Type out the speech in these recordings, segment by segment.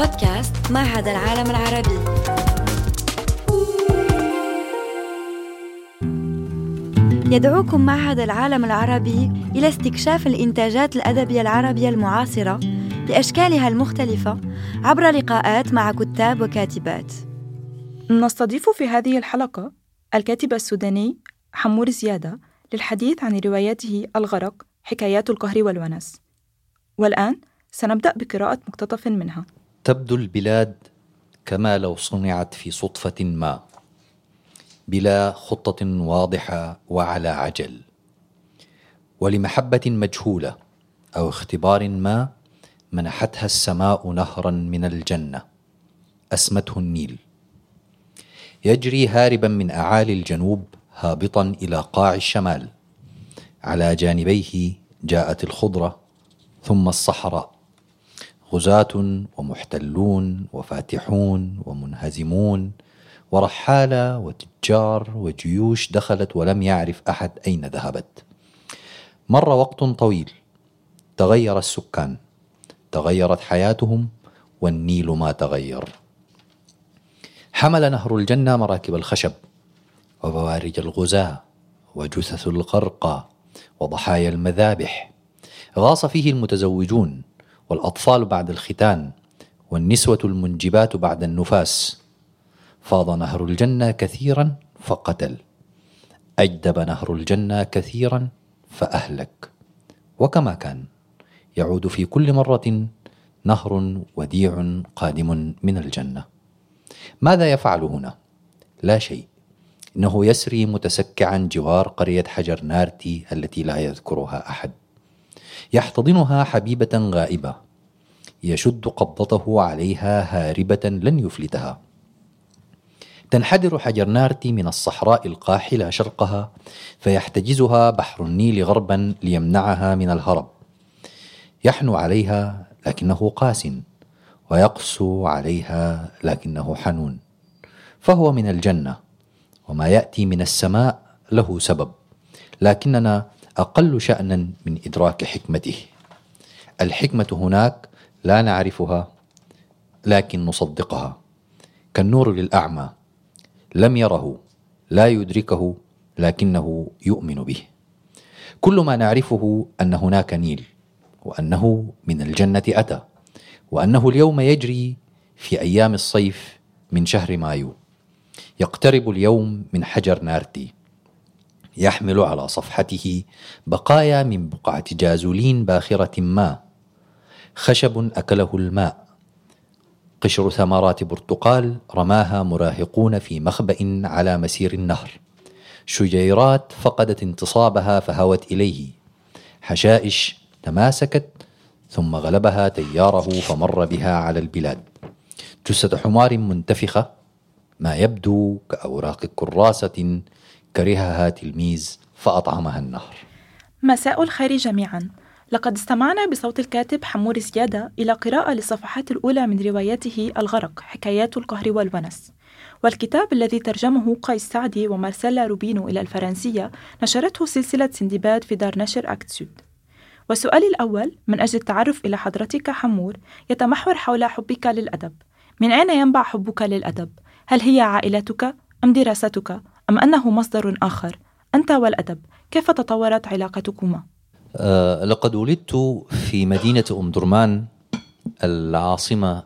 بودكاست معهد العالم العربي. يدعوكم معهد العالم العربي إلى استكشاف الإنتاجات الأدبية العربية المعاصرة بأشكالها المختلفة عبر لقاءات مع كتاب وكاتبات. نستضيف في هذه الحلقة الكاتب السوداني حمور زيادة للحديث عن رواياته الغرق حكايات القهر والونس. والآن سنبدأ بقراءة مقتطف منها. تبدو البلاد كما لو صنعت في صدفة ما بلا خطة واضحة وعلى عجل. ولمحبة مجهولة أو اختبار ما منحتها السماء نهرا من الجنة أسمته النيل. يجري هاربا من أعالي الجنوب هابطا إلى قاع الشمال. على جانبيه جاءت الخضرة ثم الصحراء. غزاة ومحتلون وفاتحون ومنهزمون ورحالة وتجار وجيوش دخلت ولم يعرف أحد أين ذهبت. مر وقت طويل. تغير السكان. تغيرت حياتهم والنيل ما تغير. حمل نهر الجنة مراكب الخشب وبوارج الغزاة وجثث الغرقى وضحايا المذابح. غاص فيه المتزوجون والأطفال بعد الختان والنسوة المنجبات بعد النفاس. فاض نهر الجنة كثيرا فقتل. أجدب نهر الجنة كثيرا فأهلك. وكما كان يعود في كل مرة نهر وديع قادم من الجنة. ماذا يفعل هنا؟ لا شيء. إنه يسري متسكعا جوار قرية حجر نارتي التي لا يذكرها أحد. يحتضنها حبيبة غائبة. يشد قبضته عليها هاربة لن يفلتها. تنحدر حجر نارتي من الصحراء القاحلة شرقها فيحتجزها بحر النيل غربا ليمنعها من الهرب. يحنو عليها لكنه قاس ويقسو عليها لكنه حنون. فهو من الجنة وما يأتي من السماء له سبب لكننا أقل شأنا من إدراك حكمته. الحكمة هناك لا نعرفها لكن نصدقها. كالنور للأعمى لم يره لا يدركه لكنه يؤمن به. كل ما نعرفه أن هناك نيل وأنه من الجنة أتى وأنه اليوم يجري في أيام الصيف من شهر مايو. يقترب اليوم من حجر نارتي. يحمل على صفحته بقايا من بقعة جازولين باخرة ما. خشب أكله الماء. قشر ثمرات برتقال رماها مراهقون في مخبأ على مسير النهر. شجيرات فقدت انتصابها فهوت إليه. حشائش تماسكت ثم غلبها تياره فمر بها على البلاد. جثة حمار منتفخة. ما يبدو كأوراق كراسة كرهها تلميذ فأطعمها النهر. مساء الخير جميعا. لقد استمعنا بصوت الكاتب حمور زيادة إلى قراءة للصفحات الأولى من روايته الغرق حكايات القهر والونس. والكتاب الذي ترجمه قيس سعدي ومارسيلا روبينو إلى الفرنسية نشرته سلسلة سندباد في دار نشر أكت سود. وسؤالي الأول من أجل التعرف إلى حضرتك حمور يتمحور حول حبك للأدب. من أين ينبع حبك للأدب؟ هل هي عائلتك أم دراستك؟ أم أنه مصدر آخر؟ أنت والأدب كيف تطورت علاقتكما؟ أه لقد ولدت في مدينة أم درمان العاصمة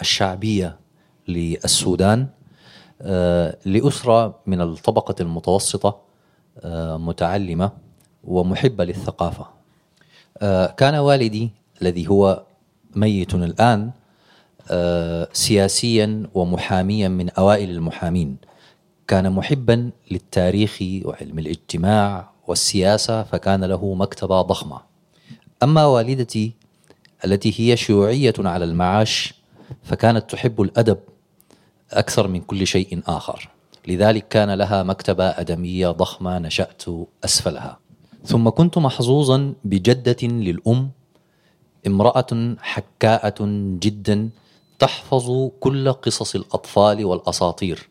الشعبية للسودان أه لأسرة من الطبقة المتوسطة أه متعلمة ومحبة للثقافة أه كان والدي الذي هو ميت الآن أه سياسيا ومحاميا من أوائل المحامين كان محبا للتاريخ وعلم الاجتماع والسياسة فكان له مكتبة ضخمة. أما والدتي التي هي شيوعية على المعاش فكانت تحب الأدب أكثر من كل شيء آخر. لذلك كان لها مكتبة أدمية ضخمة نشأت أسفلها. ثم كنت محظوظا بجدة للأم امرأة حكاءة جدا تحفظ كل قصص الأطفال والأساطير.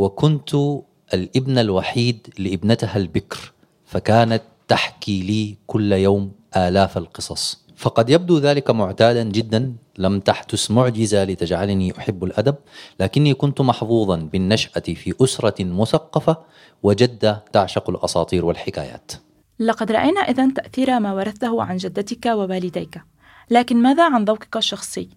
وكنت الابن الوحيد لابنتها البكر فكانت تحكي لي كل يوم آلاف القصص. فقد يبدو ذلك معتادا جدا لم تحدث معجزة لتجعلني أحب الأدب لكني كنت محظوظا بالنشأة في أسرة مثقفة وجده تعشق الأساطير والحكايات. لقد رأينا اذا تأثير ما ورثته عن جدتك ووالديك. لكن ماذا عن ذوقك الشخصي؟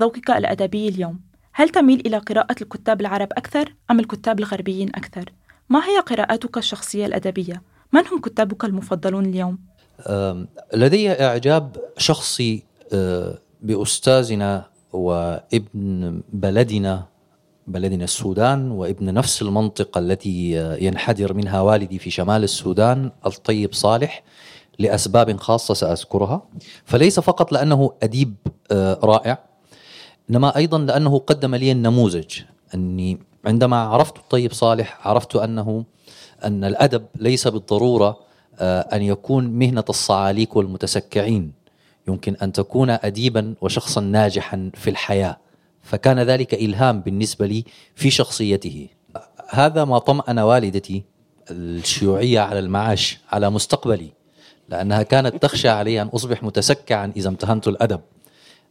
ذوقك الأدبي اليوم. هل تميل إلى قراءة الكتاب العرب أكثر أم الكتاب الغربيين أكثر؟ ما هي قراءاتك الشخصية الأدبية؟ من هم كتابك المفضلون اليوم؟ لدي إعجاب شخصي أه، بأستاذنا وابن بلدنا بلدنا السودان وابن نفس المنطقة التي ينحدر منها والدي في شمال السودان الطيب صالح لأسباب خاصة سأذكرها. فليس فقط لأنه أديب أه، رائع إنما أيضا لأنه قدم لي النموذج. أني عندما عرفت الطيب صالح عرفت أنه أن الأدب ليس بالضرورة آه، أن يكون مهنة الصعاليك والمتسكعين. يمكن أن تكون اديبا وشخصا ناجحا في الحياة. فكان ذلك إلهام بالنسبة لي في شخصيته. هذا ما طمأن والدتي الشيوعية على المعاش على مستقبلي لأنها كانت تخشى علي أن أصبح متسكعا إذا امتهنت الأدب.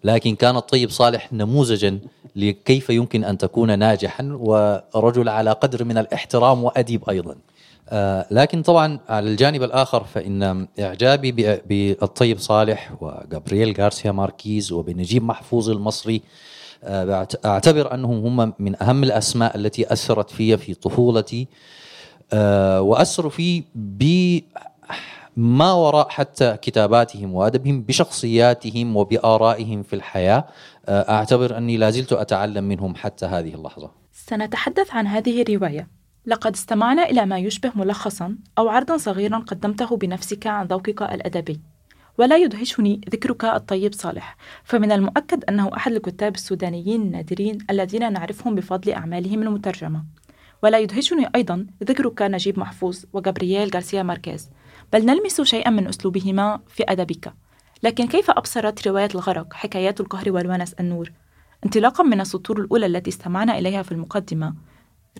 لكن كان الطيب صالح نموذجا لكيف يمكن أن تكون ناجحا ورجل على قدر من الاحترام وأديب أيضا. آه، لكن طبعا على الجانب الآخر فإن إعجابي بالطيب صالح وجابرييل غارسيا ماركيز وبنجيب محفوظ المصري آه، أعتبر أنهم هم من أهم الأسماء التي أثرت في في طفولتي آه، وأثروا في ما وراء حتى كتاباتهم وأدبهم بشخصياتهم وبآرائهم في الحياة. أعتبر أني لا زلت أتعلم منهم حتى هذه اللحظة. سنتحدث عن هذه الرواية. لقد استمعنا إلى ما يشبه ملخصا أو عرضا صغيرا قدمته بنفسك عن ذوقك الأدبي. ولا يدهشني ذكرك الطيب صالح. فمن المؤكد أنه أحد الكتاب السودانيين النادرين الذين نعرفهم بفضل أعمالهم المترجمة. ولا يدهشني أيضا ذكرك نجيب محفوظ وجابرييل غارسيا ماركيز. بل نلمس شيئا من أسلوبهما في أدبك. لكن كيف أبصرت رواية الغرق حكايات القهر والونس النور؟ انطلاقا من السطور الأولى التي استمعنا إليها في المقدمة.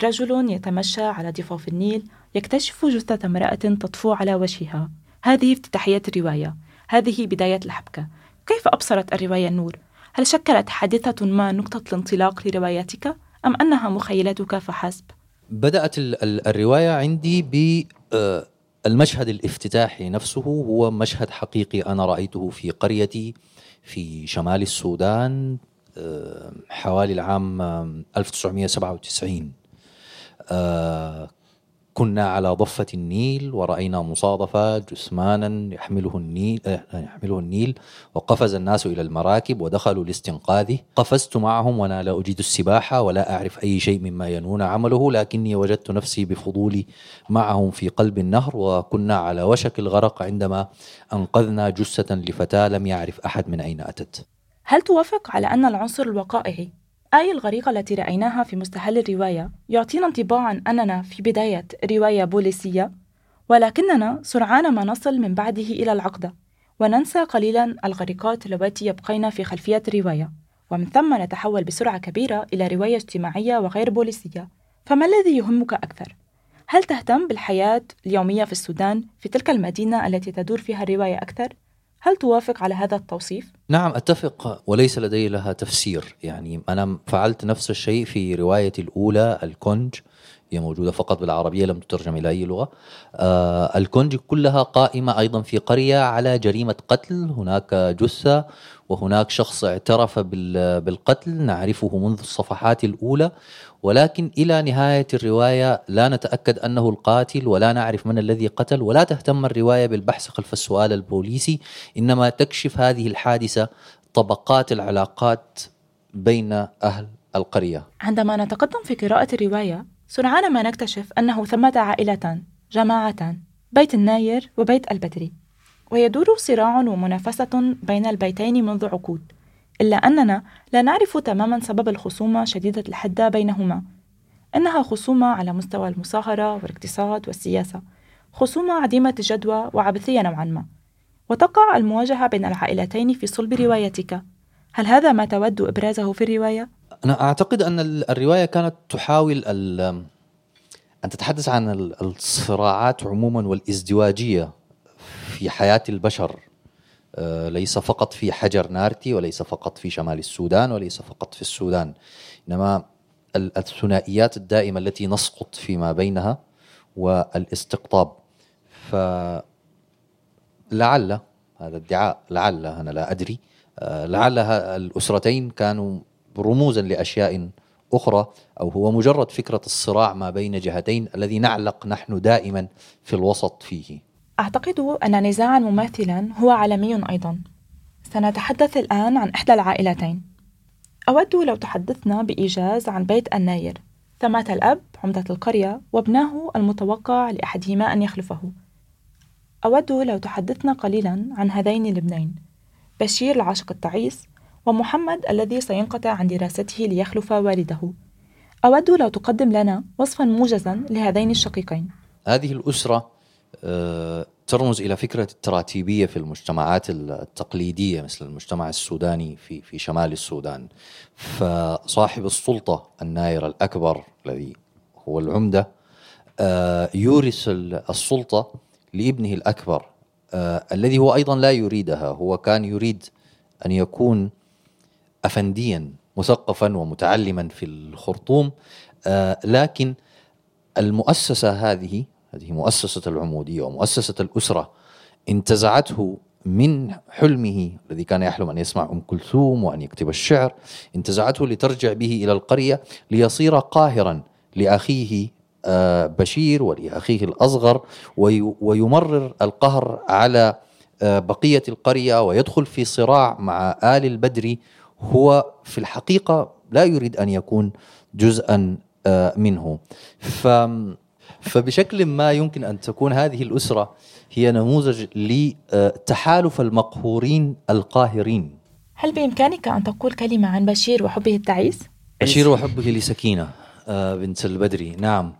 رجل يتمشى على ضفاف النيل يكتشف جثة امرأة تطفو على وجهها. هذه افتتاحية الرواية. هذه بداية الحبكة. كيف أبصرت الرواية النور؟ هل شكلت حادثة ما نقطة الانطلاق لروايتك أم أنها مخيلتك فحسب؟ بدأت الرواية عندي بالمشهد آه، الافتتاحي نفسه هو مشهد حقيقي أنا رأيته في قريتي في شمال السودان آه، حوالي العام 1997 آه، كنا على ضفة النيل ورأينا مصادفة جثمانا يحمله النيل آه، يحمله النيل وقفز الناس إلى المراكب ودخلوا لاستنقاذه. قفزت معهم وأنا لا أجيد السباحة ولا أعرف أي شيء مما ينون عمله لكني وجدت نفسي بفضولي معهم في قلب النهر وكنا على وشك الغرق عندما أنقذنا جثة لفتاة لم يعرف أحد من أين أتت. هل توافق على أن العنصر الوقائعي آي الغريقة التي رأيناها في مستهل الرواية يعطينا انطباعا أننا في بداية رواية بوليسية ولكننا سرعان ما نصل من بعده إلى العقدة وننسى قليلا الغريقات اللواتي يبقين في خلفية الرواية ومن ثم نتحول بسرعة كبيرة إلى رواية اجتماعية وغير بوليسية فما الذي يهمك أكثر؟ هل تهتم بالحياة اليومية في السودان في تلك المدينة التي تدور فيها الرواية أكثر؟ هل توافق على هذا التوصيف؟ نعم أتفق وليس لدي لها تفسير، يعني أنا فعلت نفس الشيء في روايتي الأولى الكونج هي موجودة فقط بالعربية لم تترجم إلى أي لغة. آه الكونج كلها قائمة أيضا في قرية على جريمة قتل، هناك جثة وهناك شخص اعترف بالقتل نعرفه منذ الصفحات الأولى ولكن إلى نهاية الرواية لا نتأكد أنه القاتل ولا نعرف من الذي قتل ولا تهتم الرواية بالبحث خلف السؤال البوليسي إنما تكشف هذه الحادثة طبقات العلاقات بين أهل القرية. عندما نتقدم في قراءة الرواية سرعان ما نكتشف أنه ثمة عائلتان جماعتان بيت الناير وبيت البدري ويدور صراع ومنافسة بين البيتين منذ عقود إلا أننا لا نعرف تماما سبب الخصومة شديدة الحدة بينهما. إنها خصومة على مستوى المصاهرة والاقتصاد والسياسة خصومة عديمة الجدوى وعبثية نوعا ما. وتقع المواجهة بين العائلتين في صلب روايتك. هل هذا ما تود إبرازه في الرواية؟ أنا أعتقد أن الرواية كانت تحاول أن تتحدث عن الصراعات عموما والإزدواجية. في حياة البشر آه، ليس فقط في حجر نارتي وليس فقط في شمال السودان وليس فقط في السودان. إنما الثنائيات الدائمة التي نسقط فيما بينها والاستقطاب. فلعل هذا ادعاء لعل أنا لا أدري آه، لعل الأسرتين كانوا رموزا لأشياء أخرى أو هو مجرد فكرة الصراع ما بين جهتين الذي نعلق نحن دائما في الوسط فيه. أعتقد أن نزاعا مماثلا هو عالمي أيضا. سنتحدث الآن عن إحدى العائلتين. أود لو تحدثنا بإيجاز عن بيت الناير. ثمات الأب عمدة القرية وابناه المتوقع لأحدهما أن يخلفه. أود لو تحدثنا قليلا عن هذين الابنين. بشير العاشق التعيس ومحمد الذي سينقطع عن دراسته ليخلف والده. أود لو تقدم لنا وصفا موجزا لهذين الشقيقين. هذه الأسرة ترمز إلى فكرة التراتيبية في المجتمعات التقليدية مثل المجتمع السوداني في في شمال السودان. فصاحب السلطة الناير الأكبر الذي هو العمدة آه، يورث السلطة لابنه الأكبر آه، الذي هو أيضا لا يريدها. هو كان يريد أن يكون افنديا مثقفا ومتعلما في الخرطوم لكن المؤسسة هذه هذه مؤسسة العمودية ومؤسسة الأسرة انتزعته من حلمه الذي كان يحلم أن يسمع أم كلثوم وأن يكتب الشعر انتزعته لترجع به إلى القرية ليصير قاهرا لأخيه آه، بشير ولأخيه الأصغر ويمرر القهر على آه، بقية القرية ويدخل في صراع مع آل البدري هو في الحقيقة لا يريد أن يكون جزءا آه، منه. ف فبشكل ما يمكن أن تكون هذه الأسرة هي نموذج لتحالف المقهورين القاهرين. هل بإمكانك أن تقول كلمة عن بشير وحبه التعيس؟ بشير وحبه لسكينة آه، بنت البدري. نعم.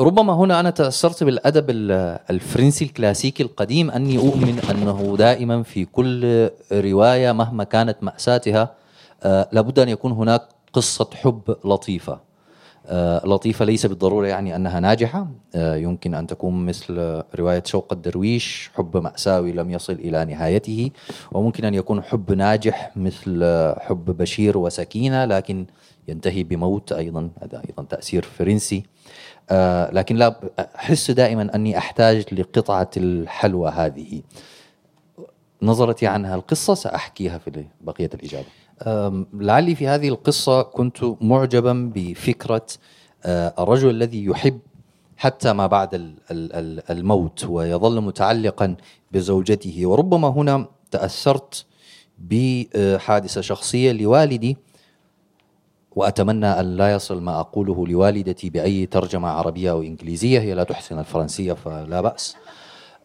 ربما هنا أنا تأثرت بالأدب الفرنسي الكلاسيكي القديم. أني أؤمن أنه دائما في كل رواية مهما كانت مأساتها آه، لابد أن يكون هناك قصة حب لطيفة. آه، لطيفة ليس بالضرورة يعني أنها ناجحة. آه، يمكن أن تكون مثل رواية شوق الدرويش حب مأساوي لم يصل إلى نهايته وممكن أن يكون حب ناجح مثل حب بشير وسكينة لكن ينتهي بموت أيضا هذا أيضا تأثير فرنسي. آه، لكن لا أحس دائما أني أحتاج لقطعة الحلوى هذه. نظرتي عنها القصة سأحكيها في بقية الإجابة. لعلي في هذه القصة كنت معجبا بفكرة آه، الرجل الذي يحب حتى ما بعد الموت ويظل متعلقا بزوجته. وربما هنا تأثرت بحادثة شخصية لوالدي وأتمنى أن لا يصل ما أقوله لوالدتي بأي ترجمة عربية أو إنجليزية. هي لا تحسن الفرنسية فلا بأس.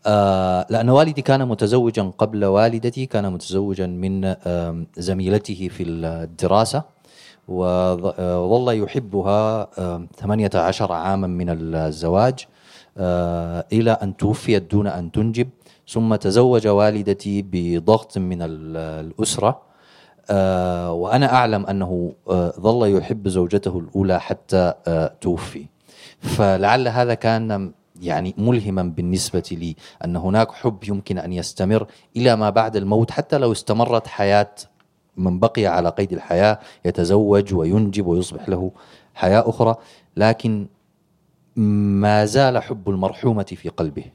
آه لأن والدي كان متزوجا قبل والدتي كان متزوجا من زميلته في الدراسة. وظل يحبها آه 18 عاما من الزواج آه إلى أن توفيت دون أن تنجب. ثم تزوج والدتي بضغط من الأسرة. وأنا أعلم أنه ظل يحب زوجته الأولى حتى توفي. فلعل هذا كان يعني ملهما بالنسبة لي أن هناك حب يمكن أن يستمر إلى ما بعد الموت حتى لو استمرت حياة من بقي على قيد الحياة يتزوج وينجب ويصبح له حياة أخرى لكن ما زال حب المرحومة في قلبه.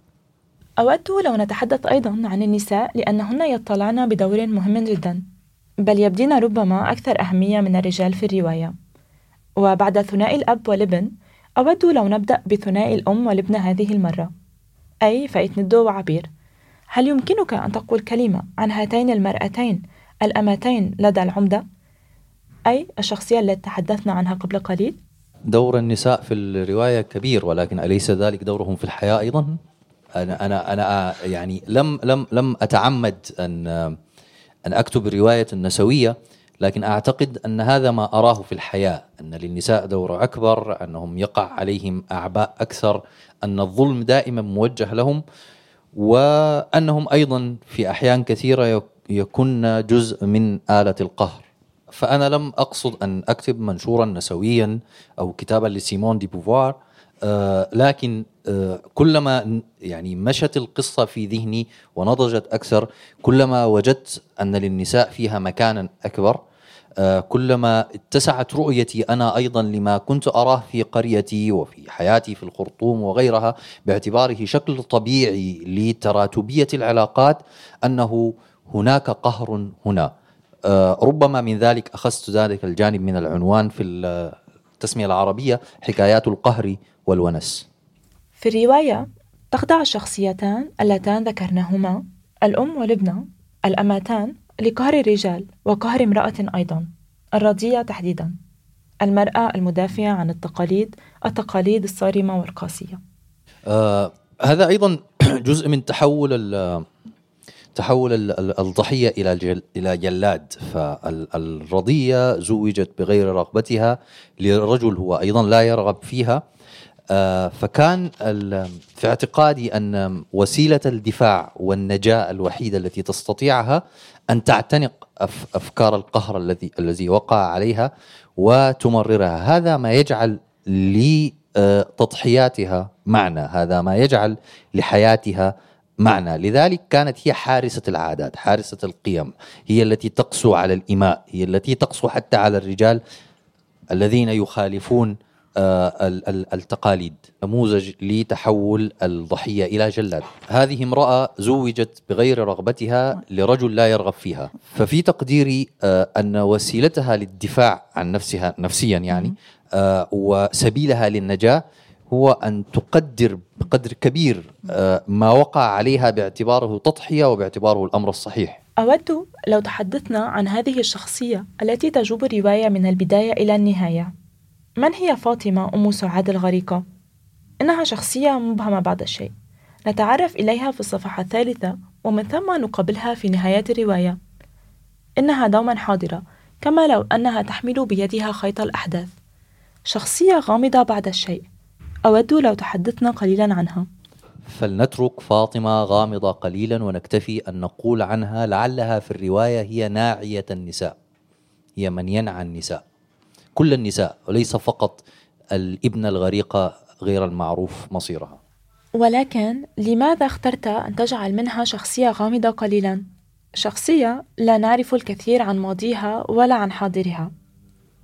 أود لو نتحدث أيضا عن النساء لأنهن يطلعن بدور مهم جدا بل يبدين ربما أكثر أهمية من الرجال في الرواية. وبعد ثنائي الأب والابن أود لو نبدأ بثنائي الأم والابن هذه المرة أي فايت ندو وعبير هل يمكنك أن تقول كلمة عن هاتين المرأتين الأمتين لدى العمدة؟ أي الشخصية التي تحدثنا عنها قبل قليل؟ دور النساء في الرواية كبير ولكن أليس ذلك دورهم في الحياة أيضا؟ أنا أنا أنا يعني لم لم لم أتعمد أن أن أكتب الرواية النسوية لكن أعتقد أن هذا ما أراه في الحياة أن للنساء دور أكبر أنهم يقع عليهم أعباء أكثر أن الظلم دائما موجه لهم وأنهم أيضا في أحيان كثيرة يكن جزء من آلة القهر. فأنا لم أقصد أن أكتب منشورا نسويا أو كتابا لسيمون دي بوفوار لكن آه، كلما يعني مشت القصة في ذهني ونضجت أكثر كلما وجدت أن للنساء فيها مكانا أكبر آه، كلما اتسعت رؤيتي أنا أيضا لما كنت أراه في قريتي وفي حياتي في الخرطوم وغيرها باعتباره شكل طبيعي لتراتبية العلاقات أنه هناك قهر هنا. ربما من ذلك أخذت ذلك الجانب من العنوان في التسمية العربية حكايات القهر والونس. في الرواية تخضع الشخصيتان اللتان ذكرناهما الأم والابنة الأماتان لقهر الرجال وقهر امرأة أيضا الرضية تحديدا المرأة المدافعة عن التقاليد التقاليد الصارمة والقاسية. آه هذا أيضا جزء من تحول تحول الضحية إلى إلى جلاد. فالرضية زوجت بغير رغبتها لرجل هو أيضا لا يرغب فيها. آه، فكان في اعتقادي أن وسيلة الدفاع والنجاة الوحيدة التي تستطيعها أن تعتنق أفكار القهر الذي الذي وقع عليها وتمررها. هذا ما يجعل لتضحياتها معنى. هذا ما يجعل لحياتها معنى. لذلك كانت هي حارسة العادات حارسة القيم. هي التي تقسو على الإماء هي التي تقسو حتى على الرجال الذين يخالفون آه، التقاليد. نموذج لتحول الضحية إلى جلاد. هذه امرأة زوجت بغير رغبتها لرجل لا يرغب فيها. ففي تقديري آه، أن وسيلتها للدفاع عن نفسها نفسيا يعني آه، وسبيلها للنجاة هو أن تقدر بقدر كبير ما وقع عليها باعتباره تضحية وباعتباره الأمر الصحيح. أود لو تحدثنا عن هذه الشخصية التي تجوب الرواية من البداية إلى النهاية. من هي فاطمة أم سعاد الغريقة؟ إنها شخصية مبهمة بعض الشيء. نتعرف إليها في الصفحة الثالثة ومن ثم نقابلها في نهاية الرواية. إنها دوما حاضرة كما لو أنها تحمل بيدها خيط الأحداث. شخصية غامضة بعد الشيء. أود لو تحدثنا قليلا عنها. فلنترك فاطمة غامضة قليلا ونكتفي أن نقول عنها لعلها في الرواية هي ناعية النساء. هي من ينعى النساء. كل النساء وليس فقط الابنة الغريقة غير المعروف مصيرها. ولكن لماذا اخترت أن تجعل منها شخصية غامضة قليلا؟ شخصية لا نعرف الكثير عن ماضيها ولا عن حاضرها.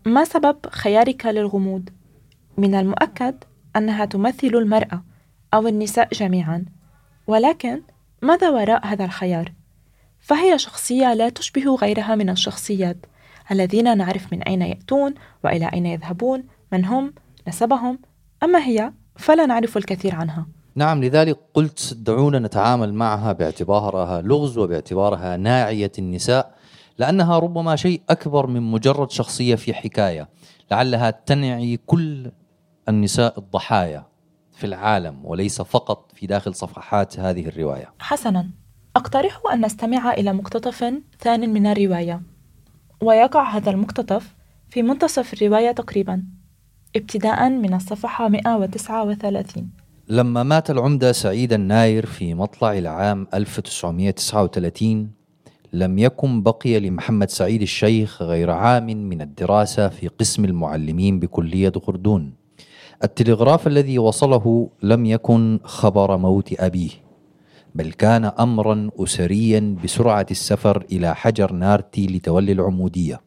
ما سبب خيارك للغموض؟ من المؤكد أنها تمثل المرأة أو النساء جميعا ولكن ماذا وراء هذا الخيار؟ فهي شخصية لا تشبه غيرها من الشخصيات الذين نعرف من أين يأتون وإلى أين يذهبون من هم نسبهم أما هي فلا نعرف الكثير عنها نعم لذلك قلت دعونا نتعامل معها باعتبارها لغز وباعتبارها ناعية النساء لأنها ربما شيء أكبر من مجرد شخصية في حكاية لعلها تنعي كل النساء الضحايا في العالم وليس فقط في داخل صفحات هذه الرواية. حسنا. أقترح أن نستمع إلى مقتطف ثان من الرواية. ويقع هذا المقتطف في منتصف الرواية تقريبا. ابتداء من الصفحة 139 لما مات العمدة سعيد الناير في مطلع العام 1939 لم يكن بقي لمحمد سعيد الشيخ غير عام من الدراسة في قسم المعلمين بكلية غردون. التلغراف الذي وصله لم يكن خبر موت أبيه بل كان امرا اسريا بسرعة السفر إلى حجر نارتي لتولي العمودية.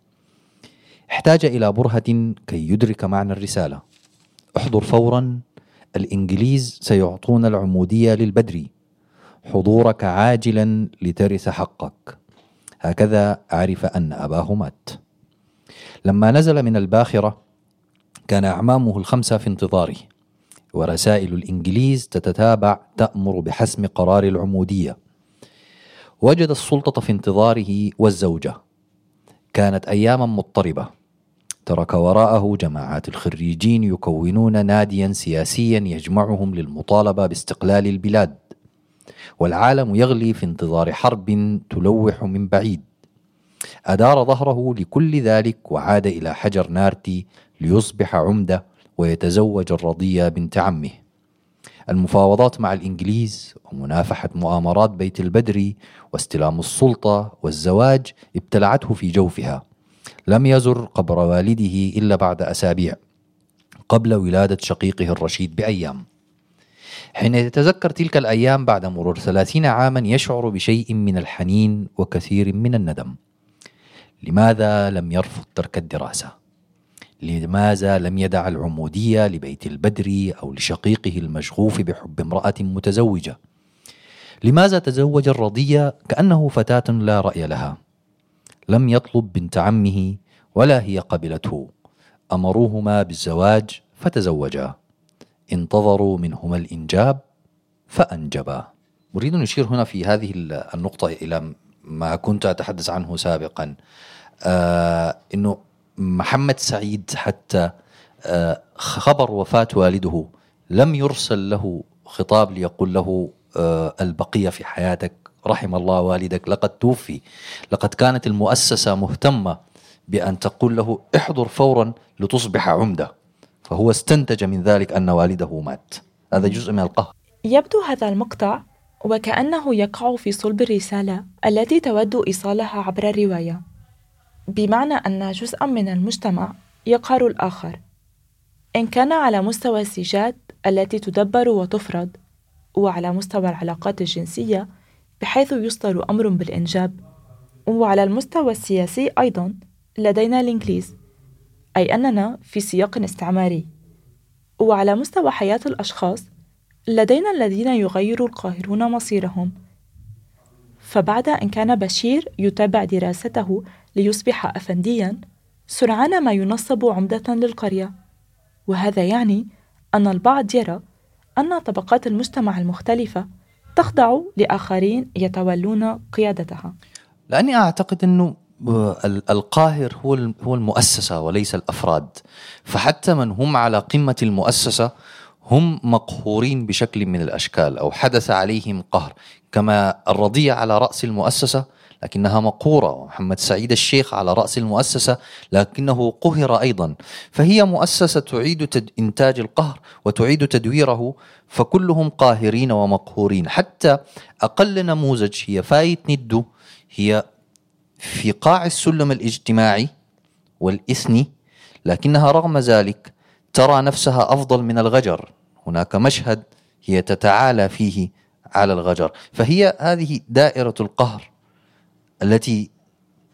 احتاج إلى برهة كي يدرك معنى الرسالة. احضر فورا الإنجليز سيعطون العمودية للبدري حضورك عاجلا لترث حقك. هكذا عرف أن أباه مات. لما نزل من الباخرة كان أعمامه الخمسه في انتظاره ورسائل الإنجليز تتتابع تأمر بحسم قرار العمودية. وجد السلطة في انتظاره والزوجة. كانت أياما مضطربة. ترك وراءه جماعات الخريجين يكونون ناديا سياسيا يجمعهم للمطالبة باستقلال البلاد. والعالم يغلي في انتظار حرب تلوح من بعيد. أدار ظهره لكل ذلك وعاد إلى حجر نارتي ليصبح عمدة ويتزوج الرضية بنت عمه. المفاوضات مع الإنجليز ومنافحة مؤامرات بيت البدري واستلام السلطة والزواج ابتلعته في جوفها. لم يزر قبر والده إلا بعد أسابيع قبل ولادة شقيقه الرشيد بأيام. حين يتذكر تلك الأيام بعد مرور ثلاثين عاما يشعر بشيء من الحنين وكثير من الندم. لماذا لم يرفض ترك الدراسة؟ لماذا لم يدع العمودية لبيت البدري أو لشقيقه المشغوف بحب امرأة متزوجة؟ لماذا تزوج الرضية كأنه فتاة لا رأي لها؟ لم يطلب بنت عمه ولا هي قبلته أمروهما بالزواج فتزوجا انتظروا منهما الإنجاب فأنجبا أريد أن أشير هنا في هذه النقطة إلى ما كنت أتحدث عنه سابقا. آه إنه محمد سعيد حتى آه خبر وفاة والده لم يرسل له خطاب ليقول له آه البقية في حياتك رحم الله والدك لقد توفي. لقد كانت المؤسسة مهتمة بأن تقول له احضر فورا لتصبح عمدة. فهو استنتج من ذلك أن والده مات. هذا جزء من القهر. يبدو هذا المقطع وكأنه يقع في صلب الرسالة التي تود إيصالها عبر الرواية. بمعنى أن جزءا من المجتمع يقهر الآخر. إن كان على مستوى الزيجات التي تدبر وتفرض وعلى مستوى العلاقات الجنسية بحيث يصدر أمر بالإنجاب. وعلى المستوى السياسي أيضا لدينا الإنجليز أي أننا في سياق استعماري. وعلى مستوى حياة الأشخاص لدينا الذين يغير القاهرون مصيرهم. فبعد أن كان بشير يتابع دراسته ليصبح أفنديا سرعان ما ينصب عمدة للقرية. وهذا يعني أن البعض يرى أن طبقات المجتمع المختلفة تخضع لآخرين يتولون قيادتها. لأني أعتقد أنه القاهر هو هو المؤسسة وليس الأفراد. فحتى من هم على قمة المؤسسة هم مقهورين بشكل من الأشكال أو حدث عليهم قهر كما الرضيع على رأس المؤسسة لكنها مقورة محمد سعيد الشيخ على رأس المؤسسة لكنه قهر أيضا. فهي مؤسسة تعيد إنتاج القهر وتعيد تدويره فكلهم قاهرين ومقهورين. حتى أقل نموذج هي فايت ندو هي في قاع السلم الاجتماعي والإثني لكنها رغم ذلك ترى نفسها أفضل من الغجر. هناك مشهد هي تتعالى فيه على الغجر. فهي هذه دائرة القهر التي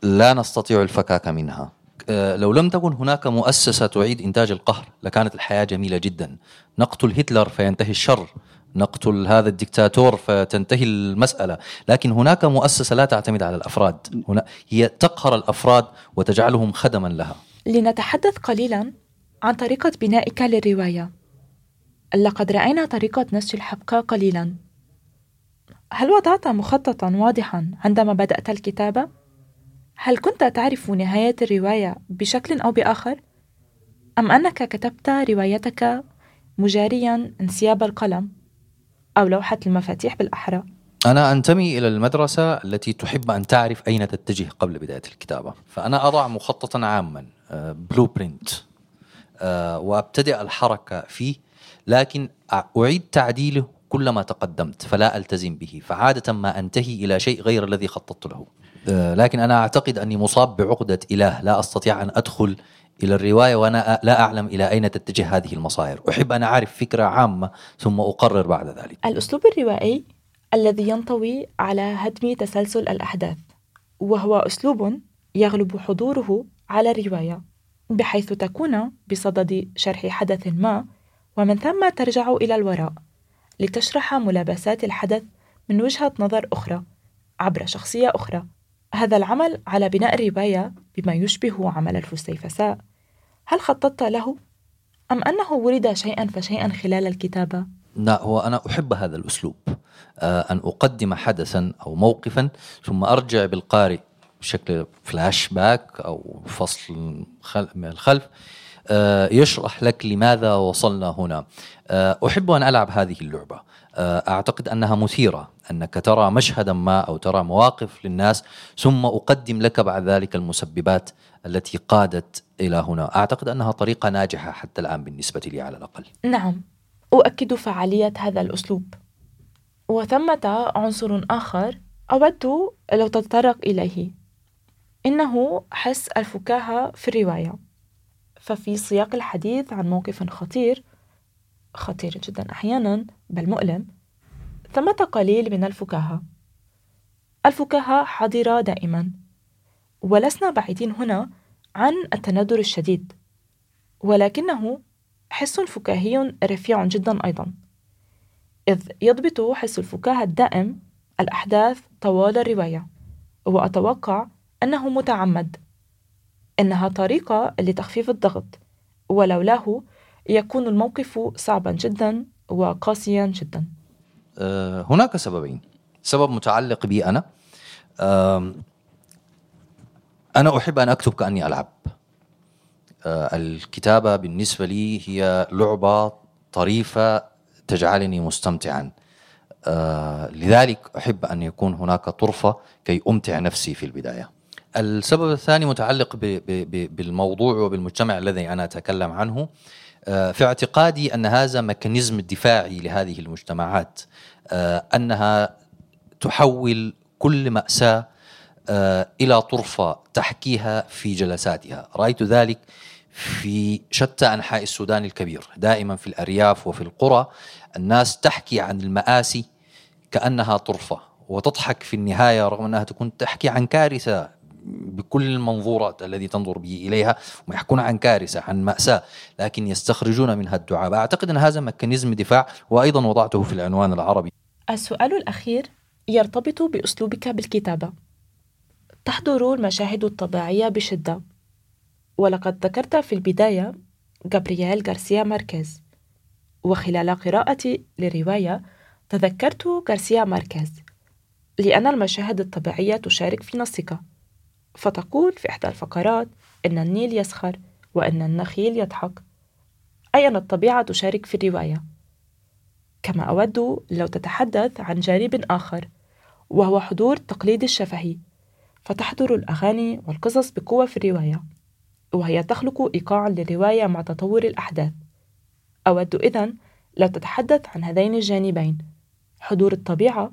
لا نستطيع الفكاك منها. آه، لو لم تكن هناك مؤسسة تعيد إنتاج القهر لكانت الحياة جميلة جدا. نقتل هتلر فينتهي الشر. نقتل هذا الدكتاتور فتنتهي المسألة. لكن هناك مؤسسة لا تعتمد على الأفراد. هنا هي تقهر الأفراد وتجعلهم خدما لها. لنتحدث قليلا عن طريقة بنائك للرواية لقد رأينا طريقة نسج الحبكة قليلا هل وضعت مخططا واضحا عندما بدأت الكتابة؟ هل كنت تعرف نهاية الرواية بشكل أو بآخر؟ أم أنك كتبت روايتك مجاريا انسياب القلم أو لوحة المفاتيح بالأحرى؟ أنا أنتمي إلى المدرسة التي تحب أن تعرف أين تتجه قبل بداية الكتابة فأنا أضع مخططا عاما بلو آه، برينت آه، وأبتدئ الحركة فيه لكن أعيد تعديله كلما تقدمت فلا ألتزم به فعادة ما أنتهي إلى شيء غير الذي خططت له. آه، لكن أنا أعتقد أني مصاب بعقدة إله لا أستطيع أن أدخل إلى الرواية وأنا لا أعلم إلى أين تتجه هذه المصائر أحب أن أعرف فكرة عامة ثم أقرر بعد ذلك. الأسلوب الروائي الذي ينطوي على هدم تسلسل الأحداث وهو أسلوب يغلب حضوره على الرواية. بحيث تكون بصدد شرح حدث ما ومن ثم ترجع إلى الوراء لتشرح ملابسات الحدث من وجهة نظر أخرى عبر شخصية أخرى هذا العمل على بناء الرواية بما يشبه عمل الفسيفساء هل خططت له؟ أم أنه ولد شيئا فشيئا خلال الكتابة؟ لا هو أنا أحب هذا الأسلوب آه أن أقدم حدثا أو موقفا ثم أرجع بالقارئ بشكل فلاش باك أو فصل من الخلف آه، يشرح لك لماذا وصلنا هنا. آه، أحب أن ألعب هذه اللعبة. آه، أعتقد أنها مثيرة أنك ترى مشهدا ما أو ترى مواقف للناس ثم أقدم لك بعد ذلك المسببات التي قادت إلى هنا. أعتقد أنها طريقة ناجحة حتى الآن بالنسبة لي على الأقل. نعم أؤكد فعاليه هذا الأسلوب. وثمة عنصر آخر أود لو تتطرق إليه. إنه حس الفكاهة في الرواية. ففي سياق الحديث عن موقف خطير خطير جدا أحيانا بل مؤلم. ثمة قليل من الفكاهة. الفكاهة حاضرة دائما. ولسنا بعيدين هنا عن التندر الشديد. ولكنه حس فكاهي رفيع جدا أيضا. إذ يضبط حس الفكاهة الدائم الأحداث طوال الرواية. وأتوقع أنه متعمد. إنها طريقة لتخفيف الضغط ولولاه يكون الموقف صعبا جدا وقاسيا جدا. أه، هناك سببين. سبب متعلق بي أنا. أنا أحب أن أكتب كأني ألعب. أه، الكتابة بالنسبة لي هي لعبة طريفة تجعلني مستمتعا. أه، لذلك أحب أن يكون هناك طرفة كي أمتع نفسي في البداية. السبب الثاني متعلق بالموضوع وبالمجتمع الذي أنا أتكلم عنه آه، في اعتقادي أن هذا ميكانيزم دفاعي لهذه المجتمعات آه، أنها تحول كل مأساة آه، إلى طرفة تحكيها في جلساتها. رأيت ذلك في شتى أنحاء السودان الكبير. دائما في الأرياف وفي القرى الناس تحكي عن المآسي كأنها طرفة وتضحك في النهاية رغم أنها تكون تحكي عن كارثة بكل المنظورات الذي تنظر به إليها ويحكون عن كارثة عن مأساة لكن يستخرجون منها الدعاء أعتقد أن هذا ميكانيزم دفاع وأيضا وضعته في العنوان العربي. السؤال الأخير يرتبط بأسلوبك بالكتابة. تحضر المشاهد الطبيعية بشدة. ولقد ذكرت في البداية غابرييل غارسيا ماركيز. وخلال قراءتي للرواية تذكرت غارسيا ماركيز لأن المشاهد الطبيعية تشارك في نصك. فتقول في إحدى الفقرات إن النيل يسخر وإن النخيل يضحك. أي أن الطبيعة تشارك في الرواية؟ كما أود لو تتحدث عن جانب آخر وهو حضور التقليد الشفهي. فتحضر الأغاني والقصص بقوة في الرواية وهي تخلق إيقاعا للرواية مع تطور الأحداث. أود إذن لو تتحدث عن هذين الجانبين حضور الطبيعة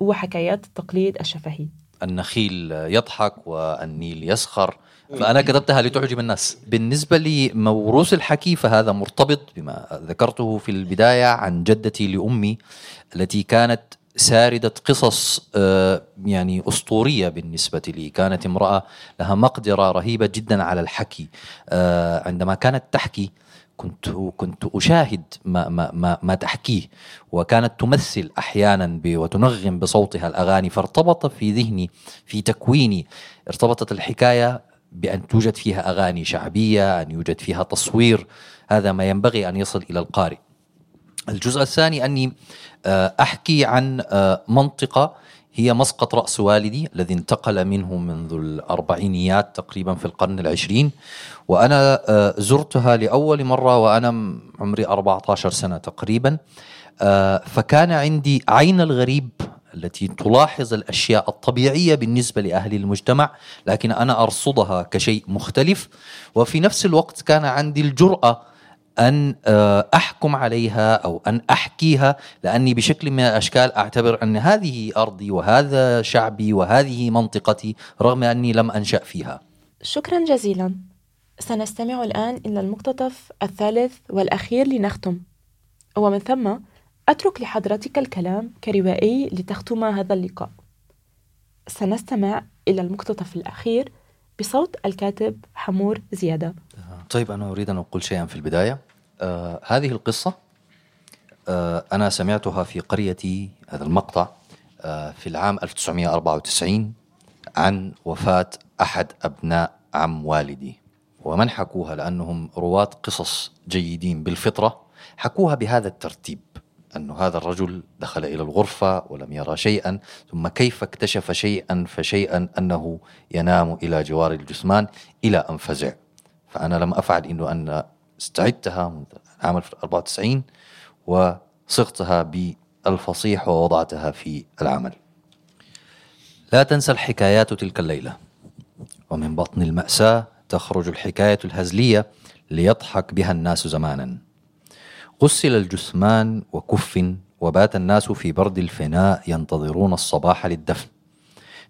وحكايات التقليد الشفهي. النخيل يضحك والنيل يسخر. فأنا كتبتها لتعجب الناس. بالنسبة لموروث الحكي فهذا مرتبط بما ذكرته في البداية عن جدتي لأمي التي كانت ساردة قصص آه، يعني أسطورية بالنسبة لي. كانت امرأة لها مقدرة رهيبة جدا على الحكي. آه، عندما كانت تحكي كنت كنت أشاهد ما ما ما, ما تحكيه. وكانت تمثل أحيانا وتنغم بصوتها الأغاني فارتبط في ذهني في تكويني. ارتبطت الحكاية بأن توجد فيها أغاني شعبية أن يوجد فيها تصوير. هذا ما ينبغي أن يصل إلى القارئ. الجزء الثاني أني آه، أحكي عن آه، منطقة هي مسقط رأس والدي الذي انتقل منه منذ الأربعينيات تقريبا في القرن العشرين وأنا آه، زرتها لأول مرة وأنا عمري 14 سنة تقريبا آه، فكان عندي عين الغريب التي تلاحظ الأشياء الطبيعية بالنسبة لأهل المجتمع لكن أنا أرصدها كشيء مختلف وفي نفس الوقت كان عندي الجرأة أن آه، أحكم عليها أو أن أحكيها لأني بشكل من الأشكال أعتبر أن هذه أرضي وهذا شعبي وهذه منطقتي رغم أني لم أنشأ فيها. شكرا جزيلا. سنستمع الآن إلى المقتطف الثالث والأخير لنختم. ومن ثم أترك لحضرتك الكلام كروائي لتختم هذا اللقاء. سنستمع إلى المقتطف الأخير بصوت الكاتب حمور زيادة. طيب أنا أريد أن أقول شيئا في البداية. آه هذه القصة آه أنا سمعتها في قريتي هذا المقطع آه في العام 1994 عن وفاة أحد أبناء عم والدي. ومن حكوها لأنهم رواة قصص جيدين بالفطرة. حكوها بهذا الترتيب أن هذا الرجل دخل إلى الغرفة ولم يرى شيئا ثم كيف اكتشف شيئا فشيئا أنه ينام إلى جوار الجثمان إلى أن فزع فأنا لم أفعل إنه أن استعدتها منذ عام 94 وصغتها بالفصيح ووضعتها في العمل. لا تنسى الحكايات تلك الليلة. ومن بطن المأساة تخرج الحكاية الهزلية ليضحك بها الناس زمانا. غسل الجثمان وكف وبات الناس في برد الفناء ينتظرون الصباح للدفن.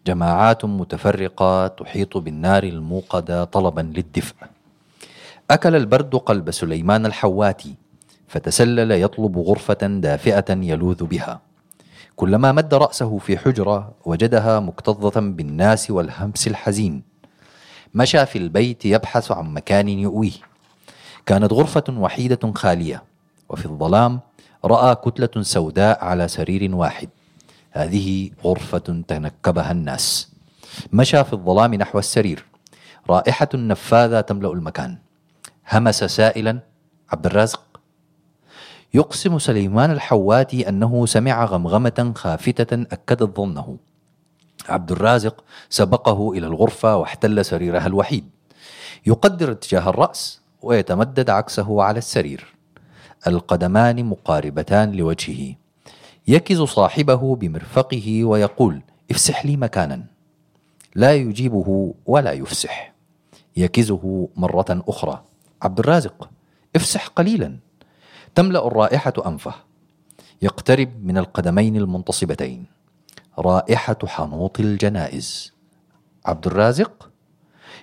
جماعات متفرقة تحيط بالنار الموقدة طلبا للدفء. أكل البرد قلب سليمان الحواتي فتسلل يطلب غرفة دافئة يلوذ بها. كلما مد رأسه في حجرة وجدها مكتظة بالناس والهمس الحزين. مشى في البيت يبحث عن مكان يؤويه. كانت غرفة وحيدة خالية وفي الظلام رأى كتلة سوداء على سرير واحد. هذه غرفة تنكبها الناس. مشى في الظلام نحو السرير. رائحة نفاذة تملأ المكان. همس سائلا عبد الرازق يقسم سليمان الحواتي أنه سمع غمغمة خافتة أكدت ظنه. عبد الرازق سبقه إلى الغرفة واحتل سريرها الوحيد. يقدر اتجاه الرأس ويتمدد عكسه على السرير. القدمان مقاربتان لوجهه. يكز صاحبه بمرفقه ويقول افسح لي مكانا. لا يجيبه ولا يفسح. يكزه مرة أخرى. عبد الرازق افسح قليلا. تملأ الرائحة أنفه. يقترب من القدمين المنتصبتين. رائحة حنوط الجنائز. عبد الرازق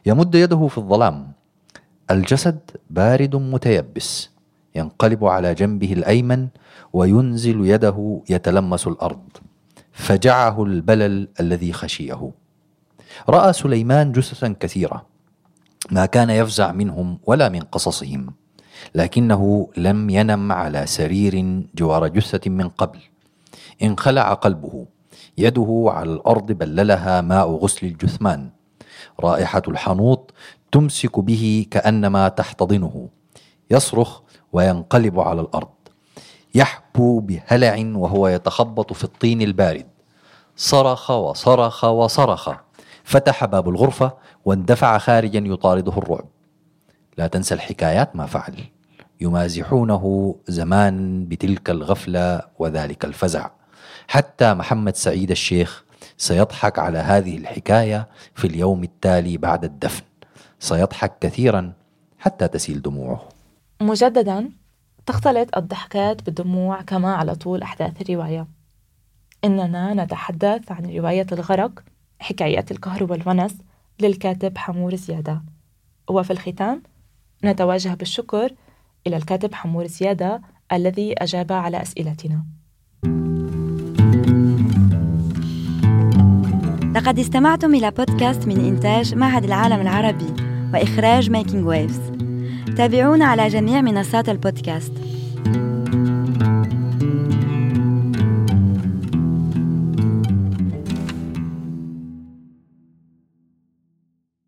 يمد يده في الظلام. الجسد بارد متيبس. ينقلب على جنبه الأيمن وينزل يده يتلمس الأرض. فجعه البلل الذي خشيه. رأى سليمان جثثا كثيره ما كان يفزع منهم ولا من قصصهم لكنه لم ينم على سرير جوار جثة من قبل. انخلع قلبه يده على الأرض بللها ماء غسل الجثمان. رائحة الحنوط تمسك به كأنما تحتضنه. يصرخ وينقلب على الأرض. يحبو بهلع وهو يتخبط في الطين البارد. صرخ وصرخ وصرخ. فتح باب الغرفة واندفع خارجا يطارده الرعب. لا تنسى الحكايات ما فعل. يمازحونه زمان بتلك الغفلة وذلك الفزع. حتى محمد سعيد الشيخ سيضحك على هذه الحكاية في اليوم التالي بعد الدفن. سيضحك كثيرا حتى تسيل دموعه. مجددا تختلط الضحكات بالدموع كما على طول أحداث الرواية. إننا نتحدث عن رواية الغرق حكايات القهر والونس للكاتب حمور زيادة. وفي الختام نتوجه بالشكر إلى الكاتب حمور زيادة الذي أجاب على أسئلتنا. لقد استمعتم إلى بودكاست من إنتاج معهد العالم العربي وإخراج Making Waves تابعونا على جميع منصات البودكاست.